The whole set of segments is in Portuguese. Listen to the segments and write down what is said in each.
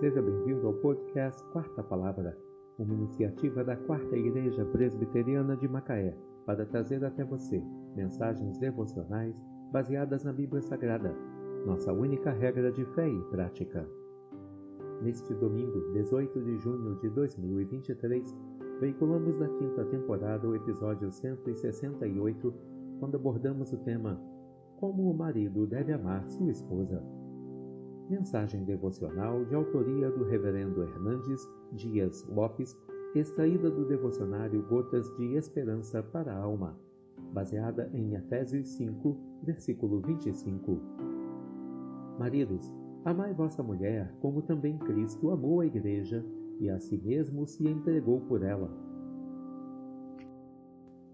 Seja bem-vindo ao podcast Quarta Palavra, uma iniciativa da Quarta Igreja Presbiteriana de Macaé, para trazer até você mensagens devocionais baseadas na Bíblia Sagrada, nossa única regra de fé e prática. Neste domingo, 18 de junho de 2023, veiculamos da quinta temporada o episódio 168, quando abordamos o tema Como o marido deve amar sua esposa. Mensagem devocional de autoria do Reverendo Hernandes Dias Lopes, extraída do devocionário Gotas de Esperança para a Alma, baseada em Efésios 5, versículo 25. Maridos, amai vossa mulher, como também Cristo amou a igreja e a si mesmo se entregou por ela.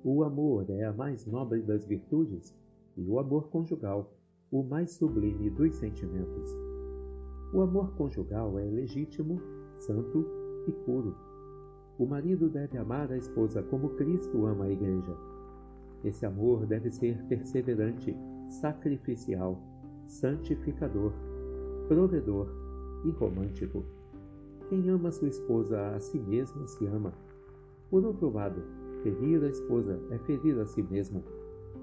O amor é a mais nobre das virtudes e o amor conjugal, o mais sublime dos sentimentos. O amor conjugal é legítimo, santo e puro. O marido deve amar a esposa como Cristo ama a igreja. Esse amor deve ser perseverante, sacrificial, santificador, provedor e romântico. Quem ama sua esposa a si mesmo se ama. Por outro lado, ferir a esposa é ferir a si mesmo.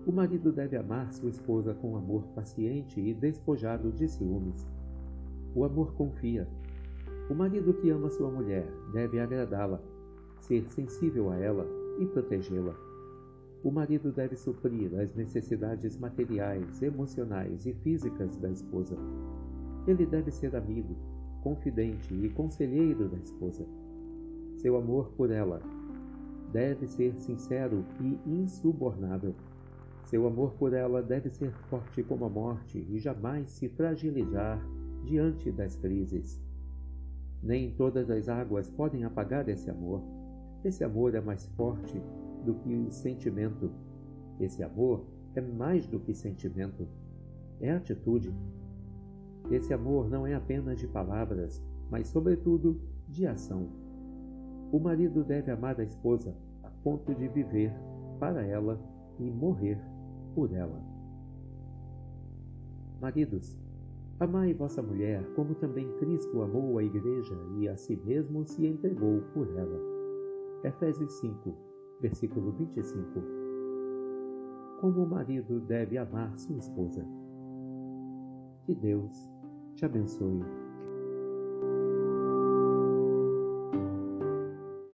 O marido deve amar sua esposa com amor paciente e despojado de ciúmes. O amor confia. O marido que ama sua mulher deve agradá-la, ser sensível a ela e protegê-la. O marido deve suprir as necessidades materiais, emocionais e físicas da esposa. Ele deve ser amigo, confidente e conselheiro da esposa. Seu amor por ela deve ser sincero e insubornável. Seu amor por ela deve ser forte como a morte e jamais se fragilizar diante das crises. Nem todas as águas podem apagar esse amor. Esse amor é mais forte do que o sentimento. Esse amor é mais do que sentimento. É atitude. Esse amor não é apenas de palavras, mas, sobretudo, de ação. O marido deve amar a esposa a ponto de viver para ela e morrer por ela. Maridos, Amai vossa mulher, como também Cristo amou a igreja e a si mesmo se entregou por ela. Efésios 5, versículo 25. Como o marido deve amar sua esposa. Que Deus te abençoe.